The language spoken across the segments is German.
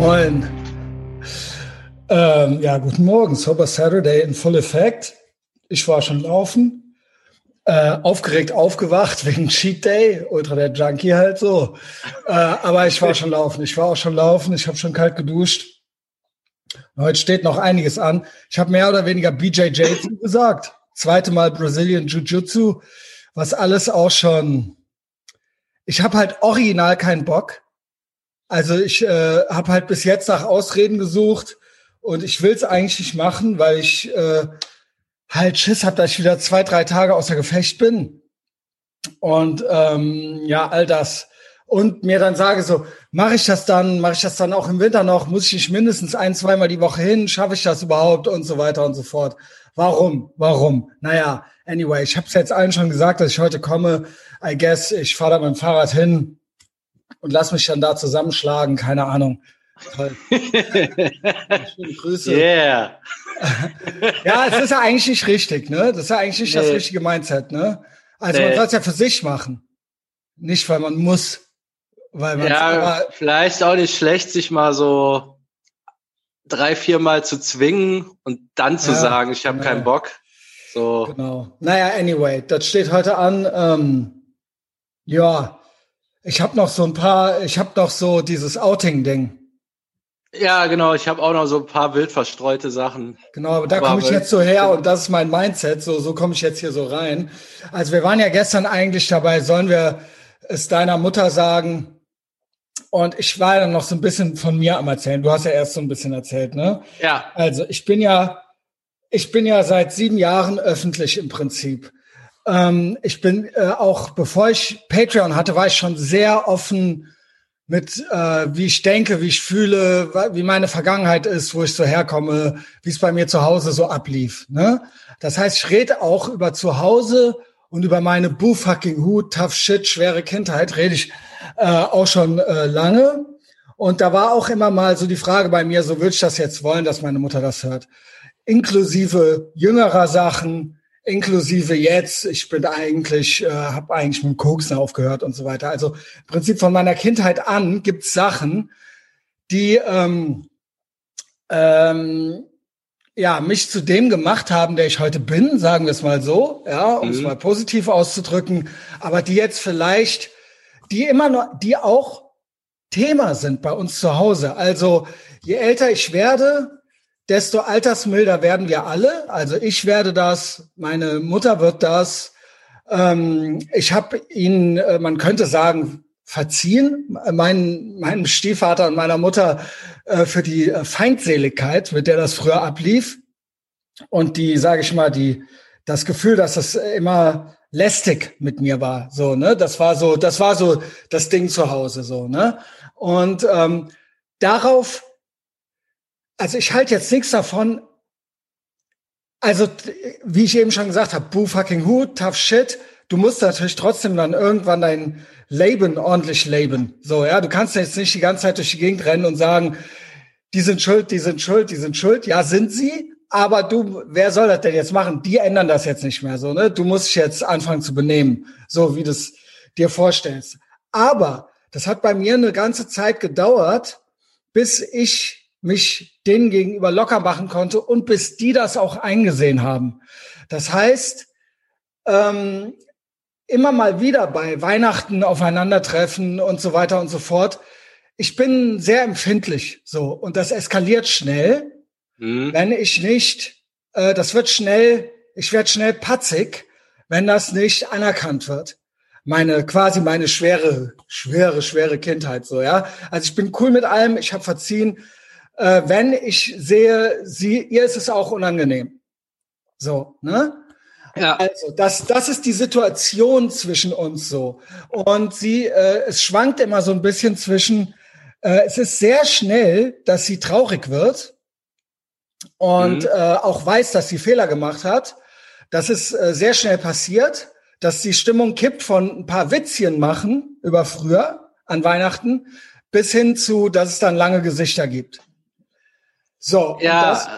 Moin. Ähm, ja, guten Morgen. Sober Saturday in full effect. Ich war schon laufen. Äh, aufgeregt aufgewacht wegen Cheat Day, Ultra der Junkie halt so. Äh, aber ich war schon laufen. Ich war auch schon laufen. Ich habe schon kalt geduscht. Heute steht noch einiges an. Ich habe mehr oder weniger BJJ gesagt. Zweite Mal Brazilian Jiu-Jitsu, was alles auch schon. Ich habe halt original keinen Bock. Also ich äh, habe halt bis jetzt nach Ausreden gesucht und ich will es eigentlich nicht machen, weil ich äh, halt Schiss habe, dass ich wieder zwei, drei Tage außer Gefecht bin. Und ähm, ja, all das. Und mir dann sage so, mache ich das dann, mache ich das dann auch im Winter noch, muss ich nicht mindestens ein, zweimal die Woche hin, schaffe ich das überhaupt und so weiter und so fort. Warum? Warum? Naja, anyway, ich habe es jetzt allen schon gesagt, dass ich heute komme. I guess, ich fahre da mit dem Fahrrad hin und lass mich dann da zusammenschlagen, keine Ahnung. Toll. Schöne Grüße. Yeah. ja, es ist ja eigentlich nicht richtig, ne? Das ist ja eigentlich nicht nee. das richtige Mindset, ne? Also nee. man soll es ja für sich machen. Nicht, weil man muss. Weil man ja, vielleicht auch nicht schlecht, sich mal so drei, vier Mal zu zwingen und dann zu ja, sagen, ich habe ja. keinen Bock. So. Genau. Naja, anyway, das steht heute an. Ähm, ja, ich habe noch so ein paar, ich habe noch so dieses Outing-Ding. Ja, genau. Ich habe auch noch so ein paar wild verstreute Sachen. Genau, aber da komme ich jetzt so her und das ist mein Mindset. So, so komme ich jetzt hier so rein. Also wir waren ja gestern eigentlich dabei, sollen wir es deiner Mutter sagen? Und ich war dann noch so ein bisschen von mir am erzählen. Du hast ja erst so ein bisschen erzählt, ne? Ja. Also ich bin ja, ich bin ja seit sieben Jahren öffentlich im Prinzip. Ähm, ich bin äh, auch, bevor ich Patreon hatte, war ich schon sehr offen mit, äh, wie ich denke, wie ich fühle, wie meine Vergangenheit ist, wo ich so herkomme, wie es bei mir zu Hause so ablief. Ne? Das heißt, ich rede auch über zu Hause und über meine boo fucking Hut, tough shit, schwere Kindheit rede ich äh, auch schon äh, lange. Und da war auch immer mal so die Frage bei mir, so würde ich das jetzt wollen, dass meine Mutter das hört. Inklusive jüngerer Sachen, inklusive jetzt, ich bin eigentlich, äh, habe eigentlich mit dem Koksen aufgehört und so weiter. Also im Prinzip von meiner Kindheit an gibt's Sachen, die ähm, ähm, ja mich zu dem gemacht haben, der ich heute bin, sagen wir es mal so, ja, um mhm. es mal positiv auszudrücken, aber die jetzt vielleicht, die immer noch, die auch Thema sind bei uns zu Hause. Also je älter ich werde, desto altersmilder werden wir alle. Also ich werde das, meine Mutter wird das. Ähm, ich habe ihn, äh, man könnte sagen, verziehen, mein, meinem Stiefvater und meiner Mutter äh, für die Feindseligkeit, mit der das früher ablief. Und die, sage ich mal, die, das Gefühl, dass das immer lästig mit mir war. So, ne? Das war so, das war so das Ding zu Hause, so, ne? Und ähm, darauf also ich halte jetzt nichts davon. Also, wie ich eben schon gesagt habe, boo fucking who, tough shit. Du musst natürlich trotzdem dann irgendwann dein Leben ordentlich leben. So, ja, du kannst jetzt nicht die ganze Zeit durch die Gegend rennen und sagen, die sind schuld, die sind schuld, die sind schuld. Ja, sind sie. Aber du, wer soll das denn jetzt machen? Die ändern das jetzt nicht mehr so, ne? Du musst dich jetzt anfangen zu benehmen, so wie du es dir vorstellst. Aber das hat bei mir eine ganze Zeit gedauert, bis ich mich denen gegenüber locker machen konnte und bis die das auch eingesehen haben. Das heißt, ähm, immer mal wieder bei Weihnachten aufeinandertreffen und so weiter und so fort. Ich bin sehr empfindlich so und das eskaliert schnell, mhm. wenn ich nicht, äh, das wird schnell, ich werde schnell patzig, wenn das nicht anerkannt wird. Meine quasi meine schwere, schwere, schwere Kindheit so ja. Also ich bin cool mit allem, ich habe verziehen, äh, wenn ich sehe, sie, ihr ist es auch unangenehm. So, ne? Ja. Also, das, das ist die Situation zwischen uns so. Und sie, äh, es schwankt immer so ein bisschen zwischen, äh, es ist sehr schnell, dass sie traurig wird und mhm. äh, auch weiß, dass sie Fehler gemacht hat. Das ist äh, sehr schnell passiert, dass die Stimmung kippt von ein paar Witzchen machen über früher an Weihnachten bis hin zu, dass es dann lange Gesichter gibt. So, ja, das,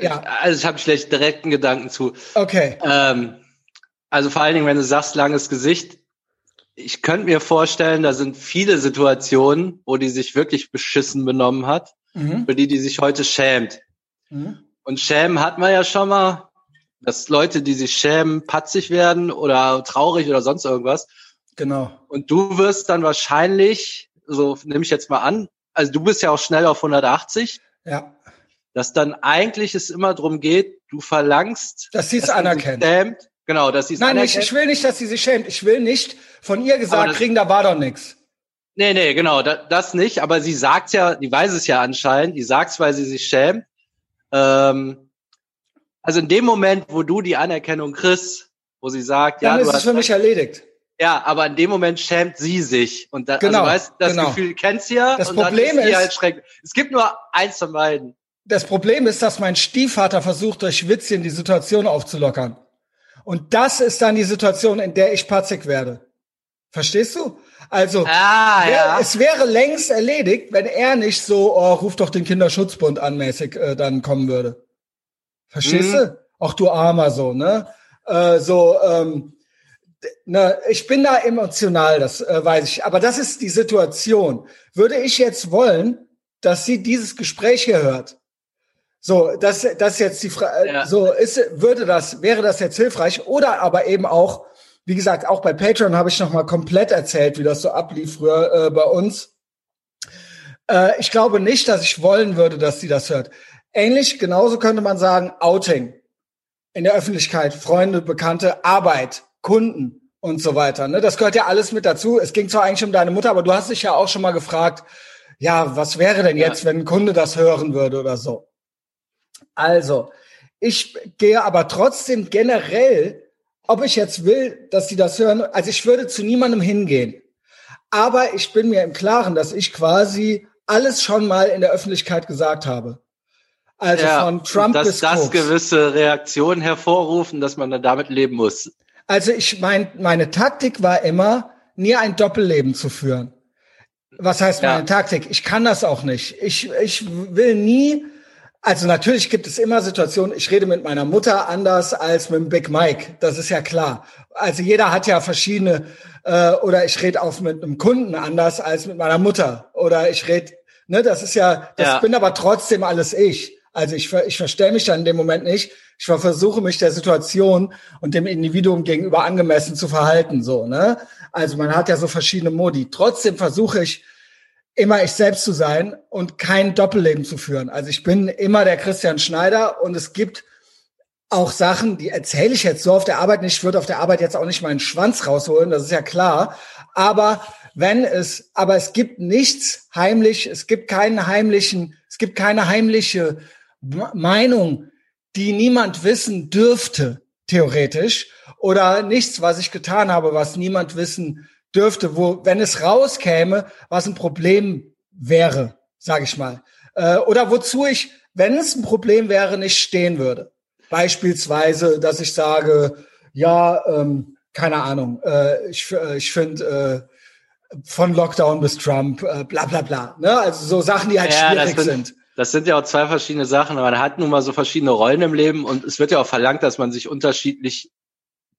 ja. also ich habe schlecht direkten Gedanken zu. Okay. Ähm, also vor allen Dingen, wenn du sagst, langes Gesicht, ich könnte mir vorstellen, da sind viele Situationen, wo die sich wirklich beschissen benommen hat, mhm. für die die sich heute schämt. Mhm. Und schämen hat man ja schon mal, dass Leute, die sich schämen, patzig werden oder traurig oder sonst irgendwas. Genau. Und du wirst dann wahrscheinlich, so nehme ich jetzt mal an, also du bist ja auch schnell auf 180. Ja. Dass dann eigentlich es immer darum geht, du verlangst, dass sie es anerkennt. Schämt, genau, dass sie es anerkennt. Nein, ich will nicht, dass sie sich schämt. Ich will nicht von ihr gesagt das, kriegen, da war doch nichts. Nee, nee, genau, da, das nicht. Aber sie sagt ja, die weiß es ja anscheinend, die sagt es, weil sie sich schämt. Ähm, also in dem Moment, wo du die Anerkennung kriegst, wo sie sagt, dann ja, ist es für mich erledigt. Ja, aber in dem Moment schämt sie sich. Und da, also genau, also weißt, das genau. Gefühl kennst du ja. Das Problem ist, ist halt es gibt nur eins von beiden. Das Problem ist, dass mein Stiefvater versucht, durch Witzchen die Situation aufzulockern. Und das ist dann die Situation, in der ich patzig werde. Verstehst du? Also, ah, wär, ja. es wäre längst erledigt, wenn er nicht so, oh, ruf doch den Kinderschutzbund an, mäßig äh, dann kommen würde. Verstehst mhm. du? Auch du Armer so, ne? Äh, so, ähm, ne, ich bin da emotional, das äh, weiß ich. Aber das ist die Situation. Würde ich jetzt wollen, dass sie dieses Gespräch hier hört? So, das, das jetzt die Frage, ja. so ist, würde das, wäre das jetzt hilfreich? Oder aber eben auch, wie gesagt, auch bei Patreon habe ich noch mal komplett erzählt, wie das so ablief früher äh, bei uns. Äh, ich glaube nicht, dass ich wollen würde, dass sie das hört. Ähnlich, genauso könnte man sagen, Outing in der Öffentlichkeit, Freunde, Bekannte, Arbeit, Kunden und so weiter. Ne? Das gehört ja alles mit dazu. Es ging zwar eigentlich um deine Mutter, aber du hast dich ja auch schon mal gefragt, ja, was wäre denn jetzt, ja. wenn ein Kunde das hören würde oder so? Also, ich gehe aber trotzdem generell, ob ich jetzt will, dass sie das hören, also ich würde zu niemandem hingehen. Aber ich bin mir im Klaren, dass ich quasi alles schon mal in der Öffentlichkeit gesagt habe. Also ja, von Trump dass bis das Koks. gewisse Reaktionen hervorrufen, dass man dann damit leben muss. Also ich mein, meine Taktik war immer, nie ein Doppelleben zu führen. Was heißt meine ja. Taktik? Ich kann das auch nicht. Ich, ich will nie, also natürlich gibt es immer Situationen, ich rede mit meiner Mutter anders als mit dem Big Mike. Das ist ja klar. Also jeder hat ja verschiedene, äh, oder ich rede auch mit einem Kunden anders als mit meiner Mutter. Oder ich rede, ne, das ist ja, das ja. bin aber trotzdem alles ich. Also ich, ich verstelle mich dann in dem Moment nicht. Ich versuche mich der Situation und dem Individuum gegenüber angemessen zu verhalten, so, ne? Also man hat ja so verschiedene Modi. Trotzdem versuche ich immer ich selbst zu sein und kein Doppelleben zu führen. Also ich bin immer der Christian Schneider und es gibt auch Sachen, die erzähle ich jetzt so auf der Arbeit nicht. Ich würde auf der Arbeit jetzt auch nicht meinen Schwanz rausholen, das ist ja klar. Aber wenn es, aber es gibt nichts heimlich, es gibt keinen heimlichen, es gibt keine heimliche Meinung, die niemand wissen dürfte, theoretisch, oder nichts, was ich getan habe, was niemand wissen dürfte, wo, wenn es rauskäme, was ein Problem wäre, sage ich mal. Äh, oder wozu ich, wenn es ein Problem wäre, nicht stehen würde. Beispielsweise, dass ich sage, ja, ähm, keine Ahnung, äh, ich, äh, ich finde äh, von Lockdown bis Trump, äh, bla bla bla. Ne? Also so Sachen, die halt ja, schwierig sind. Das sind ja auch zwei verschiedene Sachen. Man hat nun mal so verschiedene Rollen im Leben und es wird ja auch verlangt, dass man sich unterschiedlich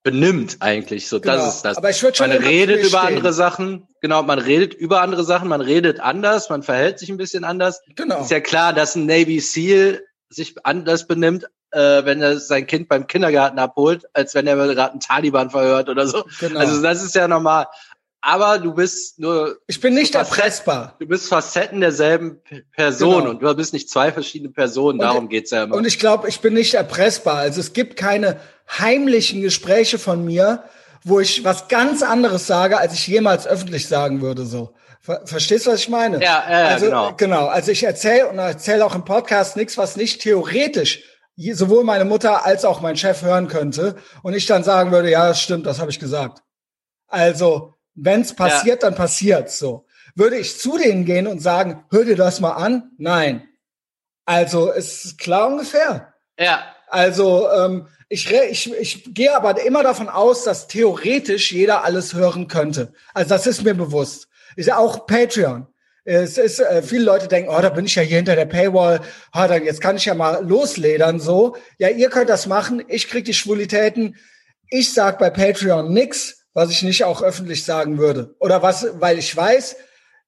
benimmt eigentlich. So, genau. das ist das. Aber ich würde schon man redet über stehen. andere Sachen. Genau, man redet über andere Sachen. Man redet anders. Man verhält sich ein bisschen anders. Genau. Ist ja klar, dass ein Navy Seal sich anders benimmt, äh, wenn er sein Kind beim Kindergarten abholt, als wenn er gerade einen Taliban verhört oder so. Genau. Also das ist ja normal aber du bist nur. Ich bin nicht erpressbar. Du bist Facetten derselben Person genau. und du bist nicht zwei verschiedene Personen. Und, Darum geht's ja immer. Und ich glaube, ich bin nicht erpressbar. Also es gibt keine heimlichen Gespräche von mir, wo ich was ganz anderes sage, als ich jemals öffentlich sagen würde. So. Verstehst du, was ich meine? Ja, ja also, genau. Genau. Also ich erzähle und erzähle auch im Podcast nichts, was nicht theoretisch sowohl meine Mutter als auch mein Chef hören könnte und ich dann sagen würde, ja, das stimmt, das habe ich gesagt. Also wenn es passiert, ja. dann passiert so. Würde ich zu denen gehen und sagen, hör dir das mal an? Nein. Also es ist klar ungefähr. Ja. Also ähm, ich, ich, ich gehe aber immer davon aus, dass theoretisch jeder alles hören könnte. Also das ist mir bewusst. Ist ja auch Patreon. Es ist, äh, viele Leute denken, oh, da bin ich ja hier hinter der Paywall, ah, dann jetzt kann ich ja mal losledern so. Ja, ihr könnt das machen, ich krieg die Schwulitäten. Ich sag bei Patreon nix, was ich nicht auch öffentlich sagen würde. Oder was, weil ich weiß,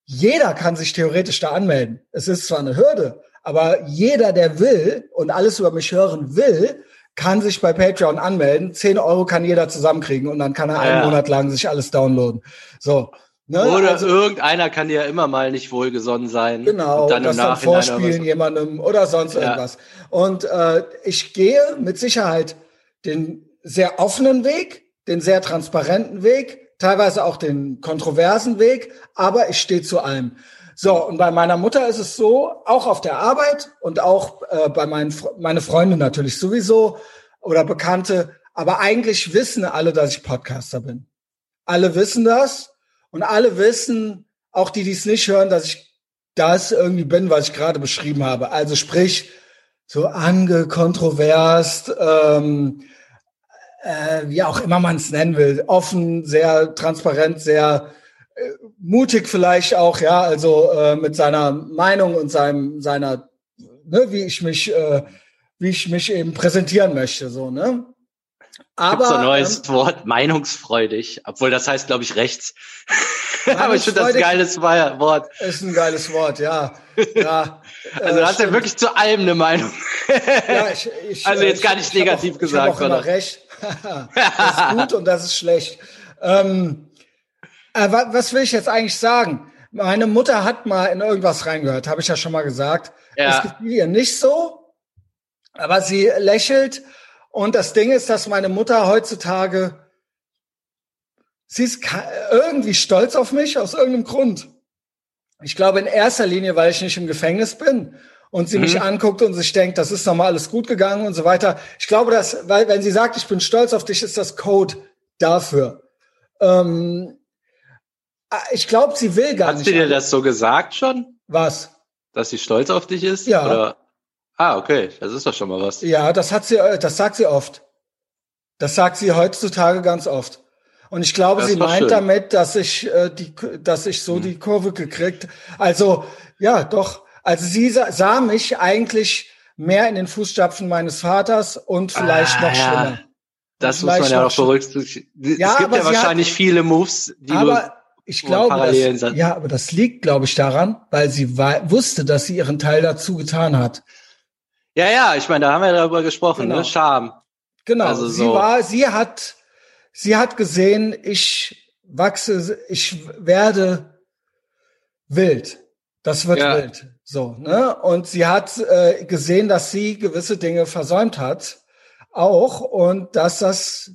jeder kann sich theoretisch da anmelden. Es ist zwar eine Hürde, aber jeder, der will und alles über mich hören will, kann sich bei Patreon anmelden. Zehn Euro kann jeder zusammenkriegen und dann kann er einen Monat lang sich alles downloaden. So. Ne? Oder also, irgendeiner kann dir immer mal nicht wohlgesonnen sein. Genau, und dann das dann vorspielen jemandem oder sonst ja. irgendwas. Und äh, ich gehe mit Sicherheit den sehr offenen Weg, den sehr transparenten Weg, teilweise auch den kontroversen Weg, aber ich stehe zu allem. So, und bei meiner Mutter ist es so, auch auf der Arbeit und auch äh, bei meinen meine Freunde natürlich sowieso oder Bekannte, aber eigentlich wissen alle, dass ich Podcaster bin. Alle wissen das und alle wissen, auch die, die es nicht hören, dass ich das irgendwie bin, was ich gerade beschrieben habe. Also sprich, so angekontroverst, ähm, äh, wie auch immer man es nennen will, offen, sehr transparent, sehr äh, mutig vielleicht auch, ja, also äh, mit seiner Meinung und seinem, seiner, ne, wie ich mich, äh, wie ich mich eben präsentieren möchte, so, ne? Aber Gibt's ein neues ähm, Wort, meinungsfreudig, obwohl das heißt, glaube ich, rechts. Aber ich finde das ein geiles Wort. Ist ein geiles Wort, ja. ja also du hast ja wirklich zu allem eine Meinung. ja, ich, ich, also jetzt gar nicht ich, negativ auch, gesagt. Ich auch immer recht. Das ist gut und das ist schlecht. Ähm, äh, was will ich jetzt eigentlich sagen? Meine Mutter hat mal in irgendwas reingehört, habe ich ja schon mal gesagt. Ja. Es gefiel ihr nicht so, aber sie lächelt. Und das Ding ist, dass meine Mutter heutzutage, sie ist irgendwie stolz auf mich aus irgendeinem Grund. Ich glaube in erster Linie, weil ich nicht im Gefängnis bin und sie mhm. mich anguckt und sich denkt, das ist nochmal alles gut gegangen und so weiter. Ich glaube, dass, weil wenn sie sagt, ich bin stolz auf dich, ist das Code dafür. Ähm, Ah, ich glaube, sie will gar Hat nicht. Hat sie dir das so gesagt schon? Was? Dass sie stolz auf dich ist? Ja. Oder? Ah, okay, das ist doch schon mal was. Ja, das hat sie, äh, das sagt sie oft. Das sagt sie heutzutage ganz oft. Und ich glaube, sie meint schön. damit, dass ich äh, die, dass ich so hm. die Kurve gekriegt. Also ja, doch. Also sie sah, sah mich eigentlich mehr in den Fußstapfen meines Vaters und vielleicht ah, noch schlimmer. Das muss man ja auch berücksichtigen. Ja, es gibt ja wahrscheinlich hat, viele Moves, die aber, ich glaube, das, ja, aber das liegt, glaube ich, daran, weil sie wusste, dass sie ihren Teil dazu getan hat. Ja, ja, ich meine, da haben wir darüber gesprochen, ne? genau. ne? Scham. Genau. Also sie so. war, sie hat, sie hat gesehen, ich wachse, ich werde wild. Das wird ja. wild. So, ne? Und sie hat äh, gesehen, dass sie gewisse Dinge versäumt hat, auch, und dass das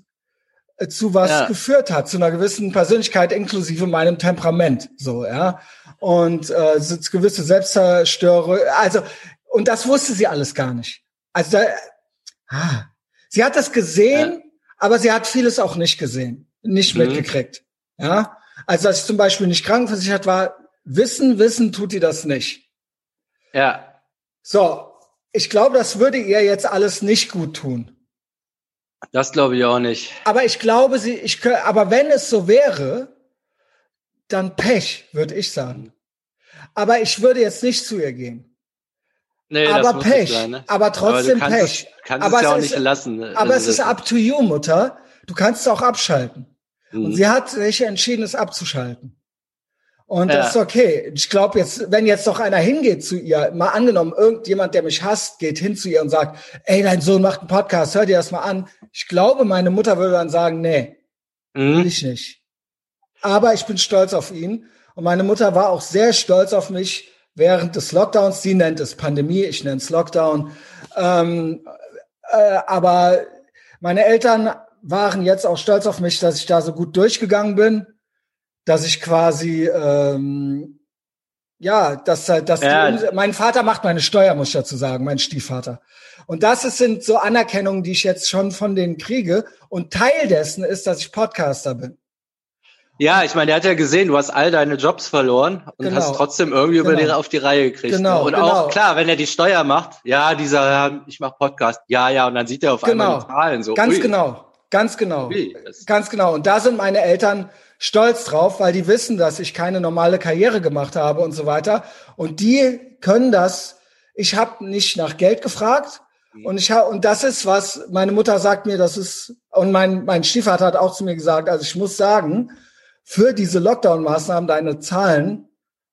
zu was ja. geführt hat, zu einer gewissen Persönlichkeit inklusive meinem Temperament, so, ja. Und äh, gewisse Selbstzerstörung, also, und das wusste sie alles gar nicht. Also, da, ah, sie hat das gesehen, ja. aber sie hat vieles auch nicht gesehen, nicht mhm. mitgekriegt, ja. Also, als ich zum Beispiel nicht krankenversichert war, wissen, wissen tut die das nicht. Ja. So, ich glaube, das würde ihr jetzt alles nicht gut tun. Das glaube ich auch nicht. Aber ich glaube, sie, ich, aber wenn es so wäre, dann Pech, würde ich sagen. Aber ich würde jetzt nicht zu ihr gehen. Nee, aber Pech, sein, ne? aber trotzdem aber Pech. Es, kannst aber es ja auch nicht lassen. Ne? Aber es ist up to you, Mutter. Du kannst es auch abschalten. Mhm. Und sie hat sich entschieden, es abzuschalten. Und ja. das ist okay. Ich glaube jetzt, wenn jetzt noch einer hingeht zu ihr, mal angenommen, irgendjemand, der mich hasst, geht hin zu ihr und sagt, ey, dein Sohn macht einen Podcast, hör dir das mal an. Ich glaube, meine Mutter würde dann sagen, nee, mhm. will ich nicht. Aber ich bin stolz auf ihn. Und meine Mutter war auch sehr stolz auf mich während des Lockdowns. Sie nennt es Pandemie, ich nenne es Lockdown. Ähm, äh, aber meine Eltern waren jetzt auch stolz auf mich, dass ich da so gut durchgegangen bin dass ich quasi ähm, ja, dass dass ja. Die, mein Vater macht meine Steuer, muss ich dazu sagen, mein Stiefvater. Und das ist, sind so Anerkennungen, die ich jetzt schon von denen kriege. Und Teil dessen ist, dass ich Podcaster bin. Ja, ich meine, der hat ja gesehen, du hast all deine Jobs verloren und genau. hast trotzdem irgendwie genau. über die, auf die Reihe gekriegt. Genau, ne? Und genau. auch klar, wenn er die Steuer macht, ja, dieser, ich mach Podcast, ja, ja, und dann sieht er auf genau. einmal die Zahlen so. Ganz ui. genau, ganz genau, ui, ganz genau. Und da sind meine Eltern stolz drauf, weil die wissen, dass ich keine normale Karriere gemacht habe und so weiter. Und die können das. Ich habe nicht nach Geld gefragt Mhm. Und ich habe und das ist was meine Mutter sagt mir, das ist und mein mein Stiefvater hat auch zu mir gesagt, also ich muss sagen, für diese Lockdown Maßnahmen deine Zahlen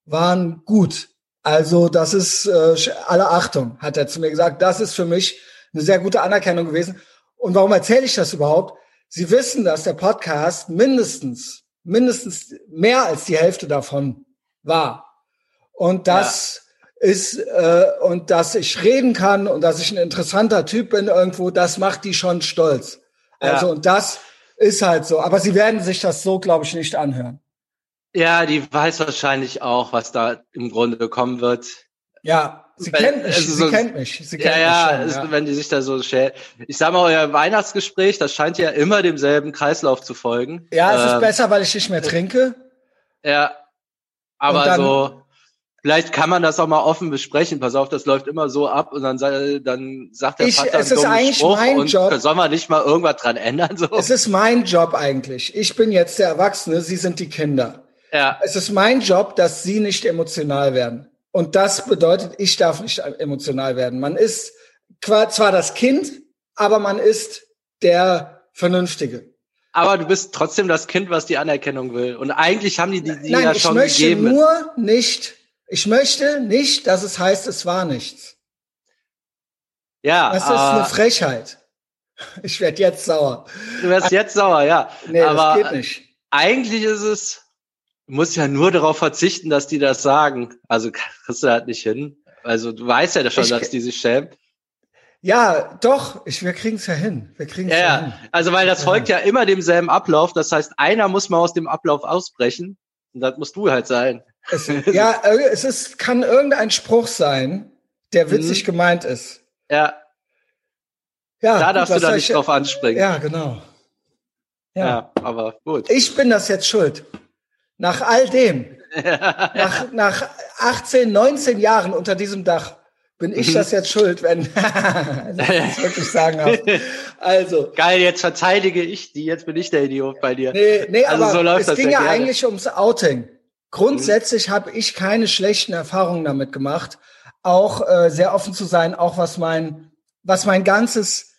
waren gut. Also das ist äh, alle Achtung, hat er zu mir gesagt. Das ist für mich eine sehr gute Anerkennung gewesen. Und warum erzähle ich das überhaupt? Sie wissen, dass der Podcast mindestens mindestens mehr als die Hälfte davon war. Und das ja. ist, äh, und dass ich reden kann und dass ich ein interessanter Typ bin irgendwo, das macht die schon stolz. Also, ja. und das ist halt so. Aber sie werden sich das so, glaube ich, nicht anhören. Ja, die weiß wahrscheinlich auch, was da im Grunde kommen wird. Ja, sie wenn, kennt mich. Also sie kennt mich. Sie kennt ja, mich schon, ja, wenn die sich da so schält. Ich sag mal, euer Weihnachtsgespräch, das scheint ja immer demselben Kreislauf zu folgen. Ja, es ähm, ist besser, weil ich nicht mehr trinke. Ja, aber dann, so, vielleicht kann man das auch mal offen besprechen. Pass auf, das läuft immer so ab und dann, dann sagt der ich, Vater es ist eigentlich Spruch mein Job. soll man nicht mal irgendwas dran ändern? So? Es ist mein Job eigentlich. Ich bin jetzt der Erwachsene, Sie sind die Kinder. Ja. Es ist mein Job, dass Sie nicht emotional werden. Und das bedeutet, ich darf nicht emotional werden. Man ist zwar das Kind, aber man ist der Vernünftige. Aber du bist trotzdem das Kind, was die Anerkennung will. Und eigentlich haben die die, die Nein, ja ich schon möchte gegeben. nur nicht, ich möchte nicht, dass es heißt, es war nichts. Ja. Das ist eine Frechheit. Ich werde jetzt sauer. Du wirst jetzt sauer, ja. Nee, Aber das geht nicht. Eigentlich ist es, du musst ja nur darauf verzichten, dass die das sagen. Also kriegst du halt nicht hin. Also du weißt ja schon, ich, dass die sich schämen. Ja, doch, ich, wir kriegen es ja hin. Wir kriegen ja, ja, hin. Also weil das folgt ja. ja immer demselben Ablauf. Das heißt, einer muss mal aus dem Ablauf ausbrechen. Und das musst du halt sein. Es, ja, äh, es ist, kann irgendein Spruch sein, der witzig mhm. gemeint ist. Ja. Ja. Da darfst du da nicht drauf anspringen. Ja, genau. Ja. ja, aber gut. Ich bin das jetzt schuld. Nach all dem. nach, nach 18, 19 Jahren unter diesem Dach bin ich das jetzt schuld, wenn das wirklich sagen Also geil, jetzt verteidige ich die, jetzt bin ich der Idiot bei dir. Nee, nee, also aber so läuft es das ging ja, ja eigentlich ums Outing. Grundsätzlich mhm. habe ich keine schlechten Erfahrungen damit gemacht, auch äh, sehr offen zu sein, auch was mein was mein ganzes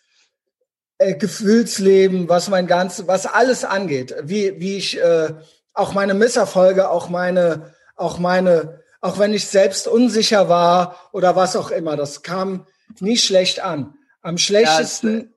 äh, Gefühlsleben, was mein ganzes, was alles angeht, wie wie ich äh, auch meine Misserfolge, auch meine auch meine auch wenn ich selbst unsicher war oder was auch immer. Das kam nie schlecht an. Am schlechtesten.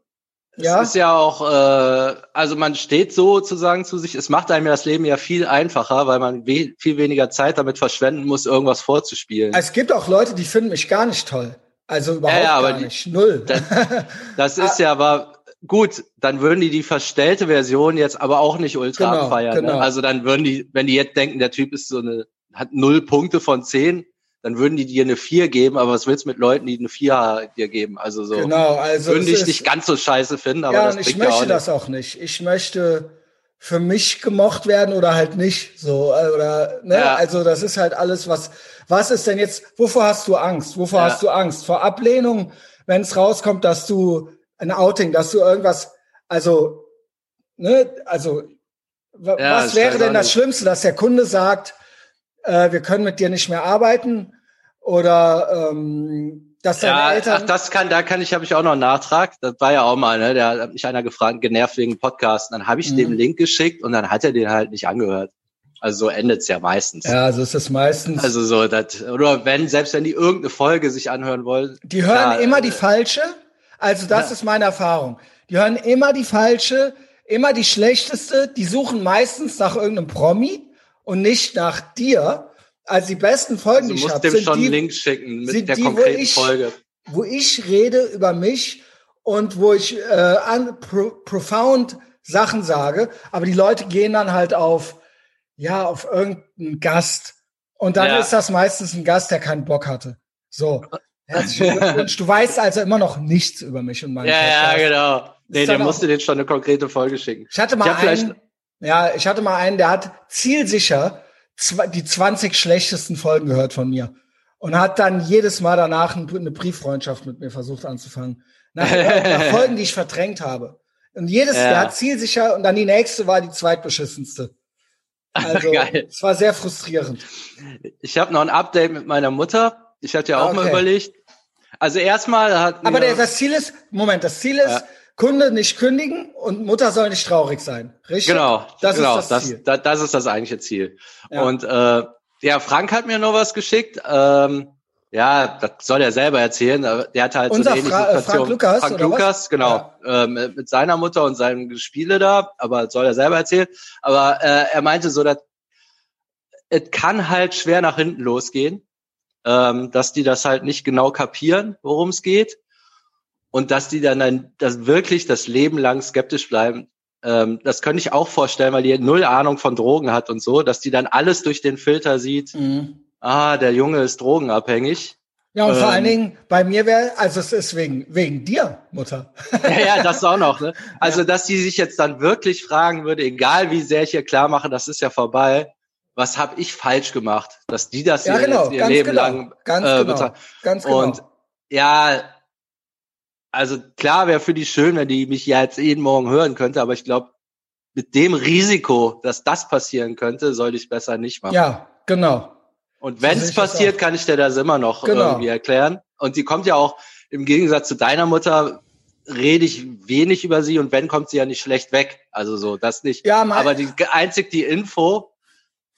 Ja, es, es ist ja auch, äh, also man steht sozusagen zu sich. Es macht einem ja das Leben ja viel einfacher, weil man we viel weniger Zeit damit verschwenden muss, irgendwas vorzuspielen. Es gibt auch Leute, die finden mich gar nicht toll. Also überhaupt ja, ja, gar die, nicht. Null. Das, das ist ja aber gut, dann würden die die verstellte Version jetzt aber auch nicht ultra genau, abfeiern. Ne? Genau. Ne? Also dann würden die, wenn die jetzt denken, der Typ ist so eine hat null Punkte von zehn, dann würden die dir eine vier geben, aber was willst du mit Leuten, die eine vier dir geben? Also so. Genau, also. Würden dich nicht ganz so scheiße finden, aber ja, das und ich möchte ja auch das auch nicht. Ich möchte für mich gemocht werden oder halt nicht so äh, oder ne ja. also das ist halt alles was was ist denn jetzt wovor hast du Angst wovor ja. hast du Angst vor Ablehnung wenn es rauskommt dass du ein Outing dass du irgendwas also ne also ja, was wäre denn das Schlimmste dass der Kunde sagt äh, wir können mit dir nicht mehr arbeiten oder ähm, dass deine ja, Eltern. Ach, das kann, da kann ich, habe ich auch noch einen Nachtrag. Das war ja auch mal, ne? Da hat mich einer gefragt, genervt wegen Podcast. Dann habe ich mhm. dem Link geschickt und dann hat er den halt nicht angehört. Also so endet's ja meistens. Ja, so ist es meistens. Also so, das, oder wenn, selbst wenn die irgendeine Folge sich anhören wollen. Die hören klar, immer die falsche. Also das ja. ist meine Erfahrung. Die hören immer die falsche, immer die schlechteste. Die suchen meistens nach irgendeinem Promi und nicht nach dir. Also die besten Folgen, also die ich habe, sind schon die, Link schicken mit der die, konkreten ich, Folge. Wo ich rede über mich und wo ich äh, an, pro, profound Sachen sage, aber die Leute gehen dann halt auf ja auf irgendeinen Gast und dann ja. ist das meistens ein Gast, der keinen Bock hatte. So. Herzlichen Glückwunsch. Du weißt also immer noch nichts über mich und meine Ja, Podcast. ja, genau. Nee, der musste dir schon eine konkrete Folge schicken. Ich hatte mal ich einen, ja, ich hatte mal einen, der hat zielsicher die 20 schlechtesten Folgen gehört von mir und hat dann jedes Mal danach eine Brieffreundschaft mit mir versucht anzufangen. Nach, nach Folgen, die ich verdrängt habe. Und jedes ja. Jahr zielsicher und dann die nächste war die zweitbeschissenste. Also es war sehr frustrierend. Ich habe noch ein Update mit meiner Mutter. Ich hatte ja auch okay. mal überlegt. Also erstmal hat. Aber der, das Ziel ist, Moment, das Ziel ist, ja. Kunde nicht kündigen und Mutter soll nicht traurig sein. Richtig? Genau, das genau, ist das, Ziel. Das, das ist das eigentliche Ziel. Ja. Und äh, ja, Frank hat mir noch was geschickt. Ähm, ja, das soll er selber erzählen. Aber der hat halt Unser so eine ähnliche Fra Frank Lukas, Frank Lukas, genau. Ja. Ähm, mit seiner Mutter und seinen Spiele da, aber soll er selber erzählen. Aber äh, er meinte so, dass es kann halt schwer nach hinten losgehen, ähm, dass die das halt nicht genau kapieren, worum es geht und dass die dann, dann das wirklich das Leben lang skeptisch bleiben. Ähm, das könnte ich auch vorstellen, weil die null Ahnung von Drogen hat und so, dass die dann alles durch den Filter sieht. Mhm. Ah, der Junge ist drogenabhängig. Ja, und ähm, vor allen Dingen bei mir wäre, also es ist wegen, wegen dir, Mutter. ja, ja, das auch noch. Ne? Also, ja. dass die sich jetzt dann wirklich fragen würde, egal wie sehr ich ihr klar mache, das ist ja vorbei, was habe ich falsch gemacht, dass die das ja, genau, ihr Leben genau, lang ganz äh, genau, ganz genau. Und ja, also klar wäre für die schön, wenn die mich ja jetzt jeden Morgen hören könnte, aber ich glaube, mit dem Risiko, dass das passieren könnte, sollte ich besser nicht machen. Ja, genau. Und wenn es passiert, kann ich dir das immer noch genau. irgendwie erklären. Und sie kommt ja auch im Gegensatz zu deiner Mutter rede ich wenig über sie und wenn kommt sie ja nicht schlecht weg. Also so, das nicht. Ja, aber die einzig die Info,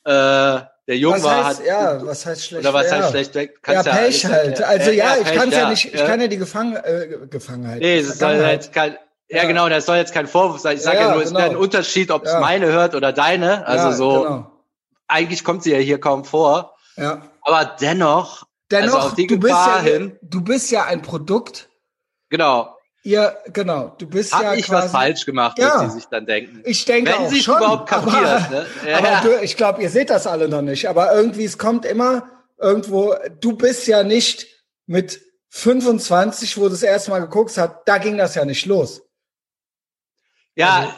äh, der Junge war heißt, hat, ja, was heißt schlecht? Oder was heißt schlecht weg? Kannst ja, Pech ja, halt. Also ja, ja ich kann ja nicht, ich kann ja die Gefang äh, Gefangenheit. Nee, es soll jetzt kein, ja, genau, das soll jetzt kein Vorwurf sein. Ich sage ja, nur, es genau. wäre ein Unterschied, ob es meine hört oder deine. Also so, genau. eigentlich kommt sie ja hier kaum vor. Ja. Aber dennoch, dennoch, also auf die du Gefahr bist ja, hin. Du bist ja ein Produkt. Genau. Ja, genau. Du bist Hab ja ich quasi, was falsch gemacht, ja. dass sie sich dann denken. Ich denke Wenn auch sie es schon, überhaupt kapiert. Aber, ne? ja, aber du, ich glaube, ihr seht das alle noch nicht. Aber irgendwie, es kommt immer irgendwo, du bist ja nicht mit 25, wo du das erste Mal geguckt hast, da ging das ja nicht los. Ja, also,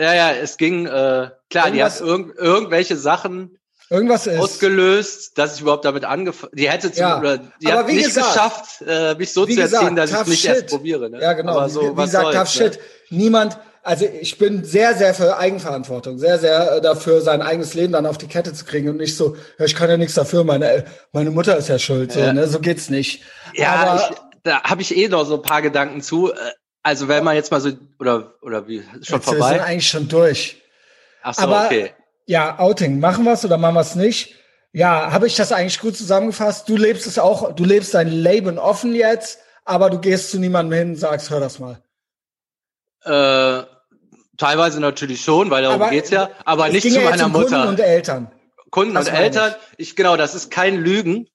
ja, ja, es ging, äh, klar, die hat irg irgendwelche Sachen Irgendwas ist. ausgelöst, dass ich überhaupt damit angefangen. Die hätte zu, ja. oder die hat nicht gesagt, geschafft, äh, mich so zu erziehen, dass ich es nicht shit. erst probiere. Ne? Ja, genau. So, wie, wie gesagt, tough ne? shit. Niemand, also ich bin sehr, sehr für Eigenverantwortung, sehr, sehr dafür, sein eigenes Leben dann auf die Kette zu kriegen und nicht so, ja, ich kann ja nichts dafür, meine, meine Mutter ist ja schuld, so, ja. ne? so geht's nicht. Ja, Aber, ich, da habe ich eh noch so ein paar Gedanken zu. Äh, also wenn man jetzt mal so, oder, oder wie, schon vorbei? Wir sind eigentlich schon durch. Ach so, Aber, okay ja, Outing, machen wir es oder machen wir es nicht? Ja, habe ich das eigentlich gut zusammengefasst? Du lebst es auch, du lebst dein Leben offen jetzt, aber du gehst zu niemandem hin und sagst, hör das mal. Äh, teilweise natürlich schon, weil darum aber geht's ja, aber nicht zu meiner um Mutter. Kunden und Eltern. Kunden das und Eltern, ich. ich genau, das ist kein Lügen,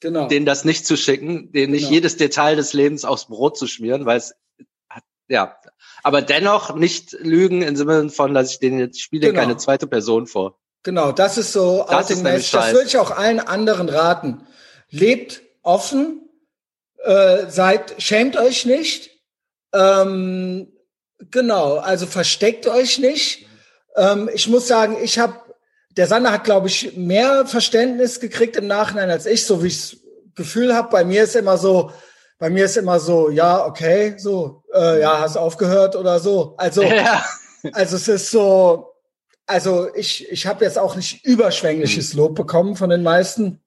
genau. denen das nicht zu schicken, denen nicht genau. jedes Detail des Lebens aufs Brot zu schmieren, weil es ja, aber dennoch nicht lügen im Sinne von, dass ich denen jetzt spiele genau. keine zweite Person vor. Genau, das ist so das, ist das würde ich auch allen anderen raten. Lebt offen, äh, seid, schämt euch nicht. Ähm, genau, also versteckt euch nicht. Ähm, ich muss sagen, ich habe, der Sander hat, glaube ich, mehr Verständnis gekriegt im Nachhinein als ich, so wie ich das Gefühl habe. Bei mir ist immer so, bei mir ist immer so, ja, okay, so, äh, ja, hast aufgehört oder so. Also, ja. also es ist so, also ich, ich habe jetzt auch nicht überschwängliches Lob bekommen von den meisten.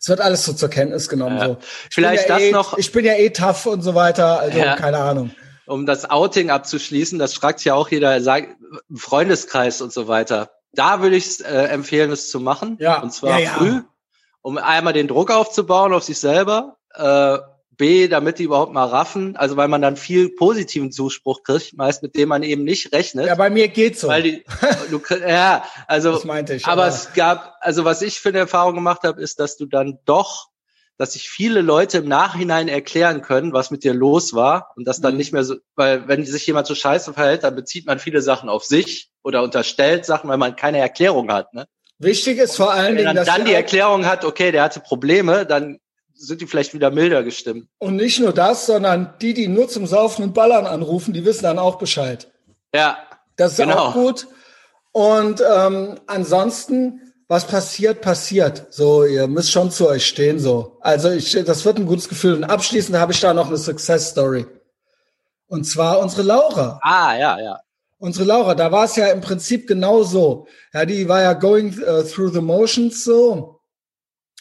Es wird alles so zur Kenntnis genommen. Ja. So. Vielleicht ja das eh, noch. Ich bin ja eh tough und so weiter, also ja. keine Ahnung. Um das Outing abzuschließen, das fragt ja auch jeder, sagt, Freundeskreis und so weiter. Da würde ich äh, empfehlen, es zu machen. Ja. Und zwar früh, um einmal den Druck aufzubauen auf sich selber. Äh, B, damit die überhaupt mal raffen, also weil man dann viel positiven Zuspruch kriegt, meist mit dem man eben nicht rechnet. Ja, bei mir geht's so. Weil die, du, ja, also, das meinte ich, aber, aber es gab, also was ich für eine Erfahrung gemacht habe, ist, dass du dann doch, dass sich viele Leute im Nachhinein erklären können, was mit dir los war und das dann mhm. nicht mehr so, weil wenn sich jemand so scheiße verhält, dann bezieht man viele Sachen auf sich oder unterstellt Sachen, weil man keine Erklärung hat, ne? Wichtig ist vor allen Dingen, wenn man dann die Erklärung hat, okay, der hatte Probleme, dann sind die vielleicht wieder milder gestimmt. Und nicht nur das, sondern die, die nur zum Saufen und Ballern anrufen, die wissen dann auch Bescheid. Ja. Das ist genau. auch gut. Und ähm, ansonsten, was passiert, passiert. So, ihr müsst schon zu euch stehen. So, also ich, das wird ein gutes Gefühl. Und abschließend habe ich da noch eine Success Story. Und zwar unsere Laura. Ah, ja, ja. Unsere Laura, da war es ja im Prinzip genau so. Ja, die war ja going uh, through the motions so.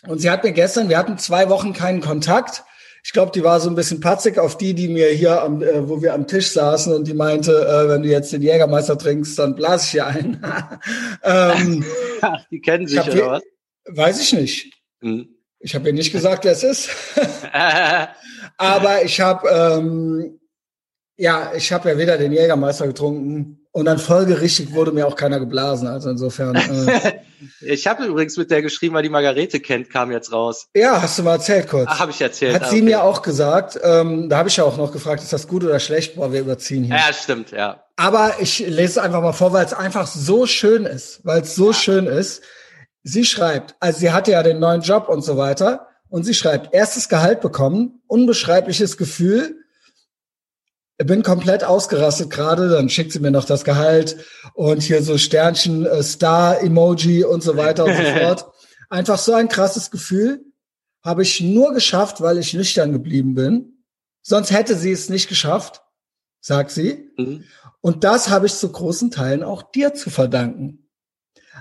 Und sie hat mir gestern, wir hatten zwei Wochen keinen Kontakt. Ich glaube, die war so ein bisschen patzig auf die, die mir hier, am, äh, wo wir am Tisch saßen und die meinte, äh, wenn du jetzt den Jägermeister trinkst, dann blase ich hier ein. ähm, die kennen sich oder was? Weiß ich nicht. Hm. Ich habe ihr nicht gesagt, wer es ist. Aber ich habe ähm, ja, ich habe ja weder den Jägermeister getrunken und dann folgerichtig wurde mir auch keiner geblasen. Also insofern. Äh, ich habe übrigens mit der geschrieben, weil die Margarete kennt, kam jetzt raus. Ja, hast du mal erzählt kurz. Ach, habe ich erzählt. Hat ah, sie mir auch gesagt. Ähm, da habe ich ja auch noch gefragt, ist das gut oder schlecht? Boah, wir überziehen hier. Ja, stimmt, ja. Aber ich lese es einfach mal vor, weil es einfach so schön ist, weil es so ja. schön ist. Sie schreibt, also sie hatte ja den neuen Job und so weiter. Und sie schreibt, erstes Gehalt bekommen, unbeschreibliches Gefühl, bin komplett ausgerastet gerade, dann schickt sie mir noch das Gehalt und hier so Sternchen, äh, Star-Emoji und so weiter und so fort. Einfach so ein krasses Gefühl habe ich nur geschafft, weil ich nüchtern geblieben bin. Sonst hätte sie es nicht geschafft, sagt sie. Mhm. Und das habe ich zu großen Teilen auch dir zu verdanken.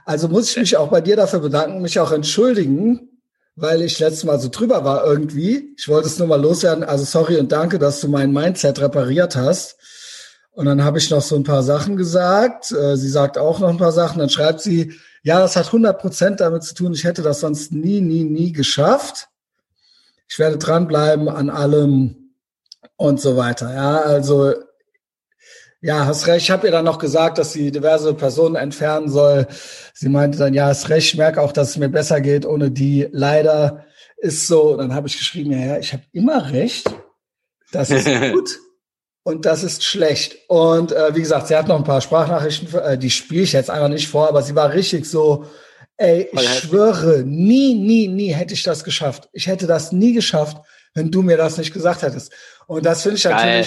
Also muss ich mich auch bei dir dafür bedanken, mich auch entschuldigen, weil ich letztes Mal so drüber war irgendwie. Ich wollte es nur mal loswerden. Also sorry und danke, dass du mein Mindset repariert hast. Und dann habe ich noch so ein paar Sachen gesagt. Äh, sie sagt auch noch ein paar Sachen. Dann schreibt sie, ja, das hat 100 Prozent damit zu tun. Ich hätte das sonst nie, nie, nie geschafft. Ich werde dranbleiben an allem und so weiter. Ja, also ja, hast recht. Ich habe ihr dann noch gesagt, dass sie diverse Personen entfernen soll. Sie meinte dann, ja, hast recht. Ich merke auch, dass es mir besser geht ohne die. Leider ist so. Dann habe ich geschrieben, ja, ja, ich habe immer recht. Das ist gut und das ist schlecht. Und äh, wie gesagt, sie hat noch ein paar Sprachnachrichten, äh, die spiele ich jetzt einfach nicht vor, aber sie war richtig so, ey, ich schwöre, nie, nie, nie hätte ich das geschafft. Ich hätte das nie geschafft, wenn du mir das nicht gesagt hättest. Und das finde ich Geil.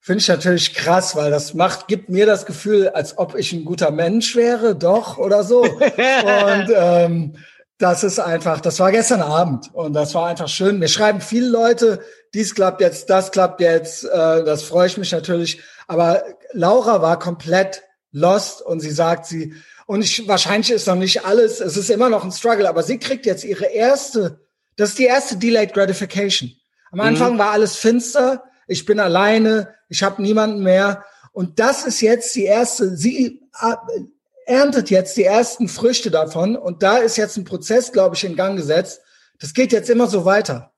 Finde ich natürlich krass, weil das macht, gibt mir das Gefühl, als ob ich ein guter Mensch wäre, doch oder so. und ähm, das ist einfach, das war gestern Abend und das war einfach schön. Mir schreiben viele Leute, dies klappt jetzt, das klappt jetzt, äh, das freue ich mich natürlich. Aber Laura war komplett lost und sie sagt, sie, und ich, wahrscheinlich ist noch nicht alles, es ist immer noch ein Struggle, aber sie kriegt jetzt ihre erste, das ist die erste Delayed Gratification. Am Anfang mhm. war alles finster, ich bin alleine, ich habe niemanden mehr. Und das ist jetzt die erste, sie äh, erntet jetzt die ersten Früchte davon. Und da ist jetzt ein Prozess, glaube ich, in Gang gesetzt. Das geht jetzt immer so weiter.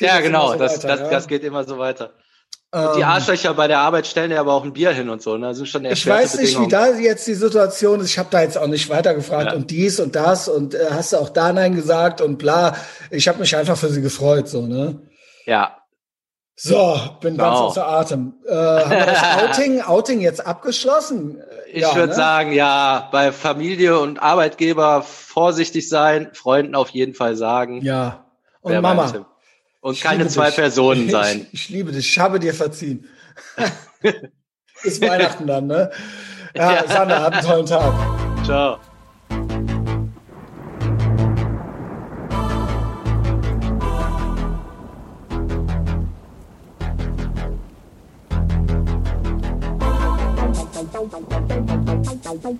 ja, genau, so das, weiter, das, ja. das geht immer so weiter. Und die ähm, Arschlöcher bei der Arbeit stellen ja aber auch ein Bier hin und so. Ne? Das sind schon ich weiß nicht, wie da jetzt die Situation ist. Ich habe da jetzt auch nicht weiter gefragt ja. und dies und das und äh, hast du auch da nein gesagt und bla. Ich habe mich einfach für sie gefreut, so ne. Ja, so, bin genau. ganz außer Atem. Äh, haben wir das Outing, Outing jetzt abgeschlossen? Ich ja, würde ne? sagen, ja, bei Familie und Arbeitgeber vorsichtig sein, Freunden auf jeden Fall sagen. Ja. Und Mama. Und keine zwei dich. Personen sein. Ich, ich, liebe dich, ich habe dir verziehen. Bis Weihnachten dann, ne? Ja, ja. Sander, habt einen tollen Tag. Ciao.